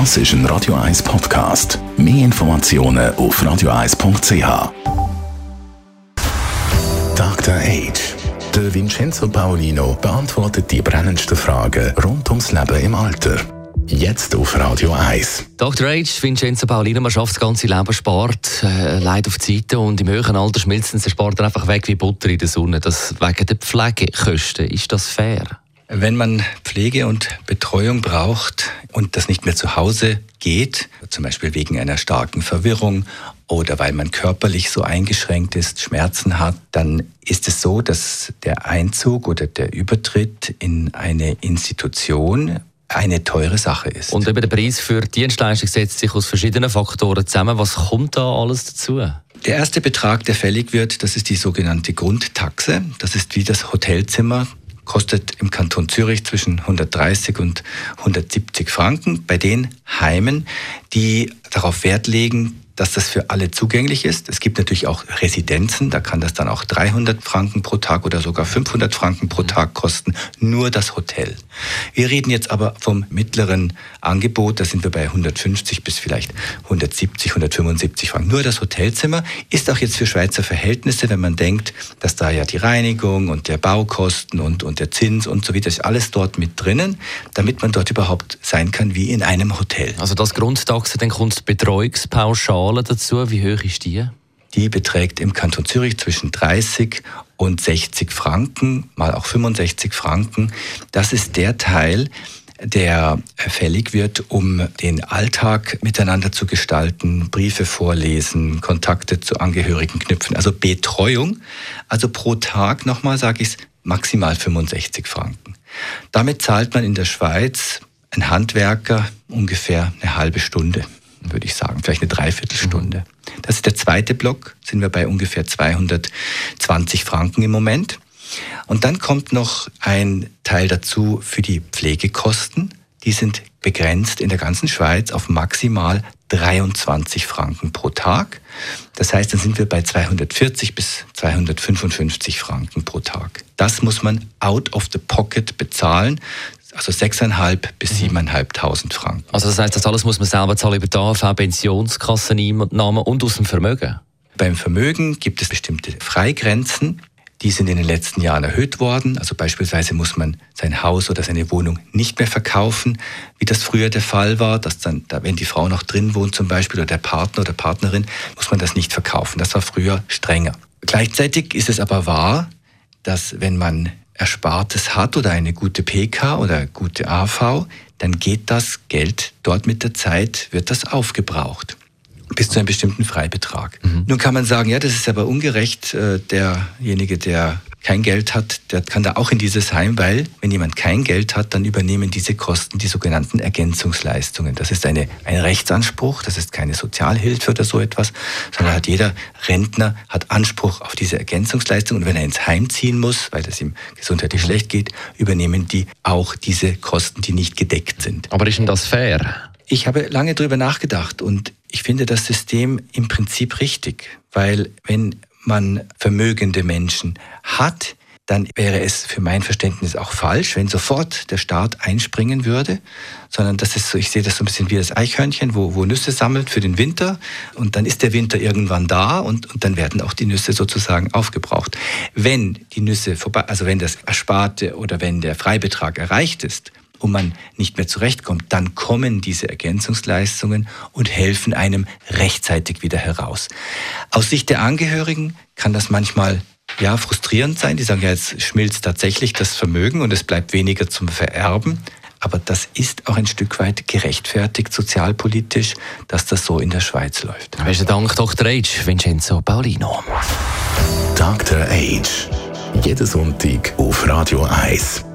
Das ist ein Radio 1 Podcast. Mehr Informationen auf radio1.ch. Dr. Age. Der Vincenzo Paolino beantwortet die brennendsten Fragen rund ums Leben im Alter. Jetzt auf Radio 1. Dr. Age, Vincenzo Paolino, man schafft das ganze Leben, spart, äh, leidet auf die Seite und im höheren Alter schmilzt der Sport einfach weg wie Butter in der Sonne. Das wegen der Pflegekosten. Ist das fair? Wenn man Pflege und Betreuung braucht und das nicht mehr zu Hause geht, zum Beispiel wegen einer starken Verwirrung oder weil man körperlich so eingeschränkt ist, Schmerzen hat, dann ist es so, dass der Einzug oder der Übertritt in eine Institution eine teure Sache ist. Und eben der Preis für Dienstleistung setzt sich aus verschiedenen Faktoren zusammen. Was kommt da alles dazu? Der erste Betrag, der fällig wird, das ist die sogenannte Grundtaxe. Das ist wie das Hotelzimmer kostet im Kanton Zürich zwischen 130 und 170 Franken. Bei den Heimen, die darauf Wert legen, dass das für alle zugänglich ist. Es gibt natürlich auch Residenzen, da kann das dann auch 300 Franken pro Tag oder sogar 500 Franken pro Tag kosten, nur das Hotel. Wir reden jetzt aber vom mittleren Angebot, da sind wir bei 150 bis vielleicht 170, 175 Franken. Nur das Hotelzimmer ist auch jetzt für Schweizer Verhältnisse, wenn man denkt, dass da ja die Reinigung und der Baukosten und, und der Zins und so weiter ist alles dort mit drinnen, damit man dort überhaupt sein kann wie in einem Hotel. Also das Grundtaxe, dann kommt Betreuungspauschale Pauschale dazu, wie hoch ist die? Die beträgt im Kanton Zürich zwischen 30 und 60 Franken, mal auch 65 Franken. Das ist der Teil, der fällig wird, um den Alltag miteinander zu gestalten, Briefe vorlesen, Kontakte zu Angehörigen knüpfen, also Betreuung. Also pro Tag, nochmal sage ich es, maximal 65 Franken. Damit zahlt man in der Schweiz ein Handwerker ungefähr eine halbe Stunde würde ich sagen, vielleicht eine Dreiviertelstunde. Das ist der zweite Block, sind wir bei ungefähr 220 Franken im Moment. Und dann kommt noch ein Teil dazu für die Pflegekosten. Die sind begrenzt in der ganzen Schweiz auf maximal 23 Franken pro Tag. Das heißt, dann sind wir bei 240 bis 255 Franken pro Tag. Das muss man out of the pocket bezahlen also 6.500 bis 7.500 mhm. Franken. Also das heißt, das alles muss man selber zahlen über die AV, Pensionskasseneinnahmen und aus dem Vermögen? Beim Vermögen gibt es bestimmte Freigrenzen. Die sind in den letzten Jahren erhöht worden. Also beispielsweise muss man sein Haus oder seine Wohnung nicht mehr verkaufen, wie das früher der Fall war, dass dann, wenn die Frau noch drin wohnt zum Beispiel oder der Partner oder Partnerin, muss man das nicht verkaufen. Das war früher strenger. Gleichzeitig ist es aber wahr, dass wenn man Erspartes hat oder eine gute PK oder gute AV, dann geht das Geld dort mit der Zeit, wird das aufgebraucht bis zu einem bestimmten Freibetrag. Mhm. Nun kann man sagen, ja, das ist aber ungerecht. Äh, derjenige, der kein Geld hat, der kann da auch in dieses Heim, weil wenn jemand kein Geld hat, dann übernehmen diese Kosten die sogenannten Ergänzungsleistungen. Das ist eine, ein Rechtsanspruch, das ist keine Sozialhilfe oder so etwas, sondern hat jeder Rentner hat Anspruch auf diese Ergänzungsleistung und wenn er ins Heim ziehen muss, weil es ihm gesundheitlich schlecht geht, übernehmen die auch diese Kosten, die nicht gedeckt sind. Aber ist denn das fair? Ich habe lange darüber nachgedacht und ich finde das System im Prinzip richtig, weil wenn man vermögende Menschen hat, dann wäre es für mein Verständnis auch falsch, wenn sofort der Staat einspringen würde, sondern das ist so, ich sehe das so ein bisschen wie das Eichhörnchen, wo, wo Nüsse sammelt für den Winter und dann ist der Winter irgendwann da und, und dann werden auch die Nüsse sozusagen aufgebraucht. Wenn die Nüsse vorbei, also wenn das Ersparte oder wenn der Freibetrag erreicht ist, und man nicht mehr zurechtkommt, dann kommen diese Ergänzungsleistungen und helfen einem rechtzeitig wieder heraus. Aus Sicht der Angehörigen kann das manchmal ja, frustrierend sein. Die sagen ja, jetzt schmilzt tatsächlich das Vermögen und es bleibt weniger zum Vererben. Aber das ist auch ein Stück weit gerechtfertigt, sozialpolitisch, dass das so in der Schweiz läuft. Besten Dank, Dr. Age, Vincenzo Paulino. Dr. Age. Jeden Sonntag auf Radio 1.